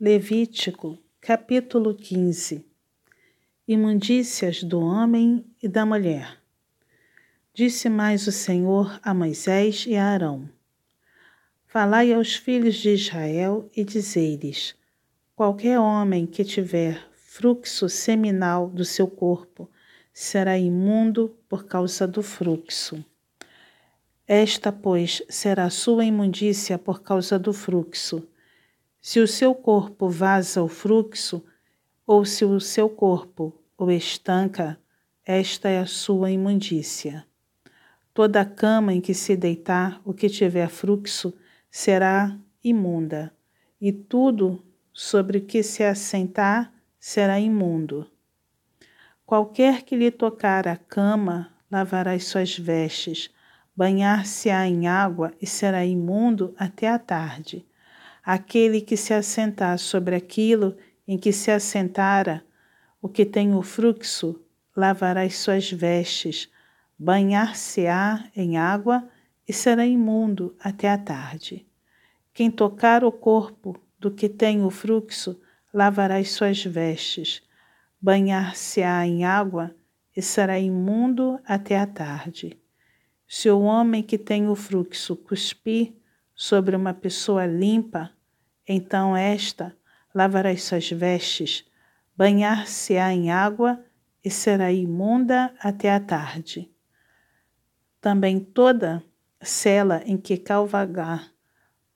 Levítico, capítulo 15 Imundícias do homem e da mulher. Disse mais o Senhor a Moisés e a Arão: Falai aos filhos de Israel e dizei-lhes: Qualquer homem que tiver fluxo seminal do seu corpo será imundo por causa do fluxo. Esta, pois, será a sua imundícia por causa do fluxo se o seu corpo vaza o fluxo, ou se o seu corpo o estanca, esta é a sua imundícia. Toda cama em que se deitar o que tiver fluxo será imunda, e tudo sobre o que se assentar será imundo. Qualquer que lhe tocar a cama lavará as suas vestes, banhar-se-á em água e será imundo até a tarde. Aquele que se assentar sobre aquilo em que se assentara, o que tem o fluxo, lavará as suas vestes, banhar-se-á em água e será imundo até a tarde. Quem tocar o corpo do que tem o fluxo, lavará as suas vestes, banhar-se-á em água e será imundo até a tarde. Se o homem que tem o fluxo cuspir sobre uma pessoa limpa, então esta lavará as suas vestes, banhar-se-á em água e será imunda até a tarde. Também toda cela em que calvagar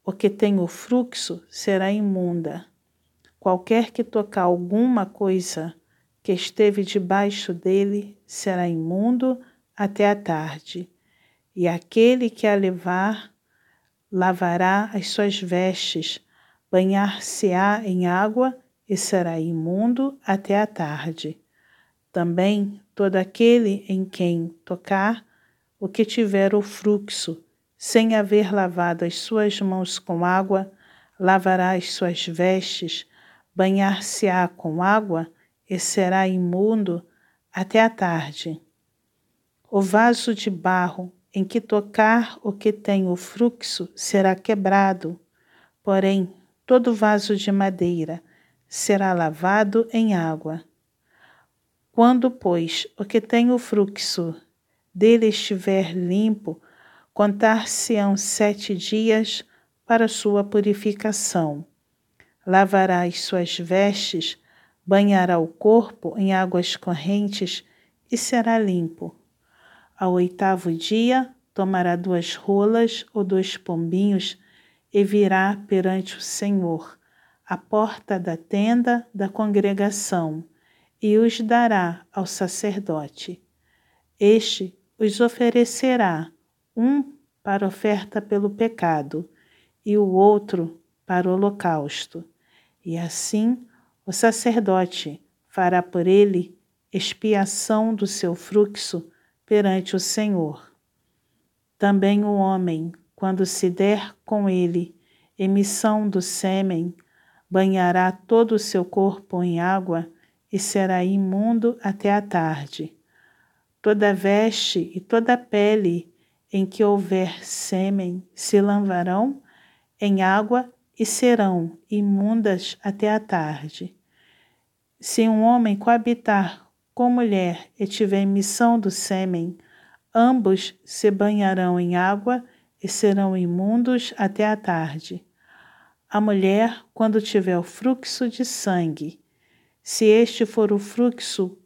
o que tem o fluxo será imunda. Qualquer que tocar alguma coisa que esteve debaixo dele será imundo até a tarde, e aquele que a levar lavará as suas vestes, banhar-se-á em água e será imundo até a tarde. Também todo aquele em quem tocar o que tiver o fluxo, sem haver lavado as suas mãos com água, lavará as suas vestes, banhar-se-á com água e será imundo até a tarde. O vaso de barro em que tocar o que tem o fluxo será quebrado, porém todo vaso de madeira será lavado em água. Quando, pois, o que tem o fluxo dele estiver limpo, contar-se-ão sete dias para sua purificação. Lavará as suas vestes, banhará o corpo em águas correntes e será limpo. Ao oitavo dia, tomará duas rolas ou dois pombinhos e virá perante o Senhor, à porta da tenda da congregação, e os dará ao sacerdote. Este os oferecerá, um para oferta pelo pecado e o outro para o holocausto. E assim o sacerdote fará por ele expiação do seu fluxo perante o Senhor. Também o homem quando se der com ele emissão do sêmen, banhará todo o seu corpo em água e será imundo até a tarde. Toda veste e toda pele em que houver sêmen se lavarão em água e serão imundas até a tarde. Se um homem coabitar com mulher e tiver emissão do sêmen, ambos se banharão em água e serão imundos até a tarde. A mulher, quando tiver o fluxo de sangue, se este for o fluxo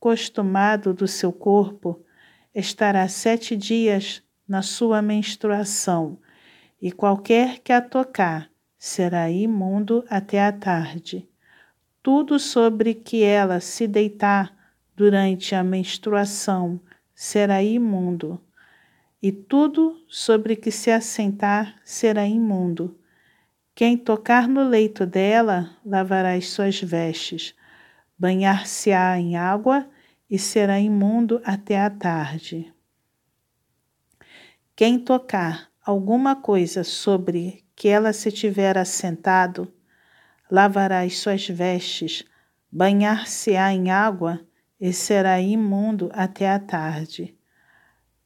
costumado do seu corpo, estará sete dias na sua menstruação, e qualquer que a tocar será imundo até a tarde. Tudo sobre que ela se deitar durante a menstruação será imundo e tudo sobre que se assentar será imundo. Quem tocar no leito dela lavará as suas vestes, banhar-se-á em água e será imundo até a tarde. Quem tocar alguma coisa sobre que ela se tiver assentado, lavará as suas vestes, banhar-se-á em água e será imundo até a tarde.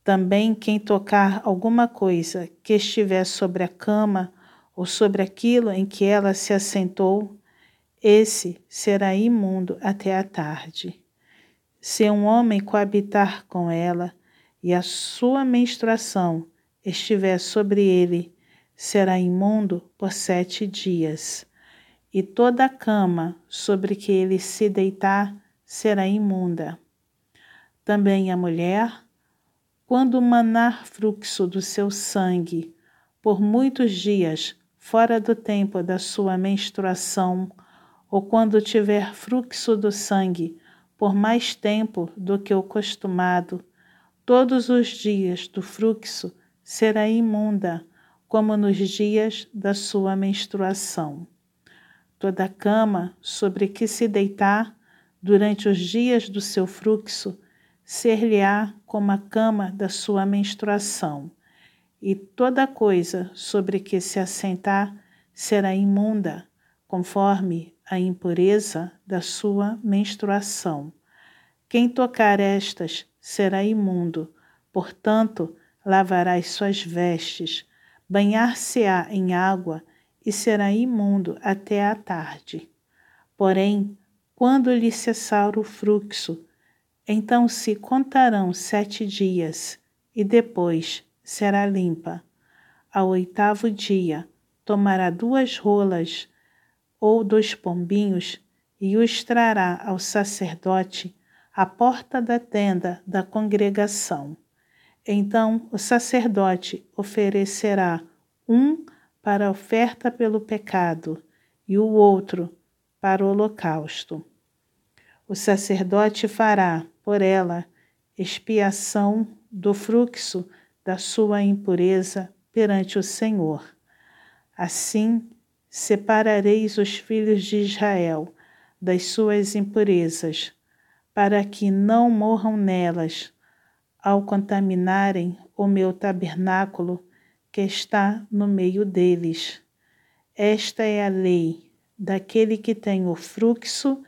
Também quem tocar alguma coisa que estiver sobre a cama ou sobre aquilo em que ela se assentou, esse será imundo até a tarde. Se um homem coabitar com ela e a sua menstruação estiver sobre ele, será imundo por sete dias. E toda a cama sobre que ele se deitar será imunda. Também a mulher, quando manar fluxo do seu sangue por muitos dias fora do tempo da sua menstruação, ou quando tiver fluxo do sangue por mais tempo do que o costumado, todos os dias do fluxo será imunda, como nos dias da sua menstruação. Toda cama sobre que se deitar durante os dias do seu fluxo ser-lhe-á como a cama da sua menstruação, e toda coisa sobre que se assentar será imunda, conforme a impureza da sua menstruação. Quem tocar estas será imundo, portanto, lavará as suas vestes, banhar-se-á em água e será imundo até a tarde. Porém, quando lhe cessar o fluxo, então se contarão sete dias, e depois será limpa. Ao oitavo dia, tomará duas rolas ou dois pombinhos e os trará ao sacerdote à porta da tenda da congregação. Então o sacerdote oferecerá um para oferta pelo pecado e o outro para o holocausto. O sacerdote fará por ela expiação do fluxo da sua impureza perante o Senhor. Assim, separareis os filhos de Israel das suas impurezas, para que não morram nelas ao contaminarem o meu tabernáculo que está no meio deles. Esta é a lei daquele que tem o fluxo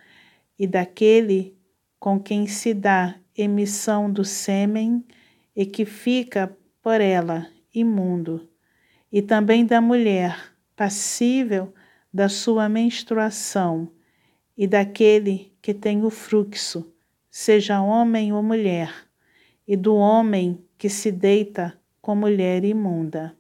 e daquele com quem se dá emissão do sêmen e que fica por ela imundo, e também da mulher passível da sua menstruação e daquele que tem o fluxo, seja homem ou mulher, e do homem que se deita com mulher imunda.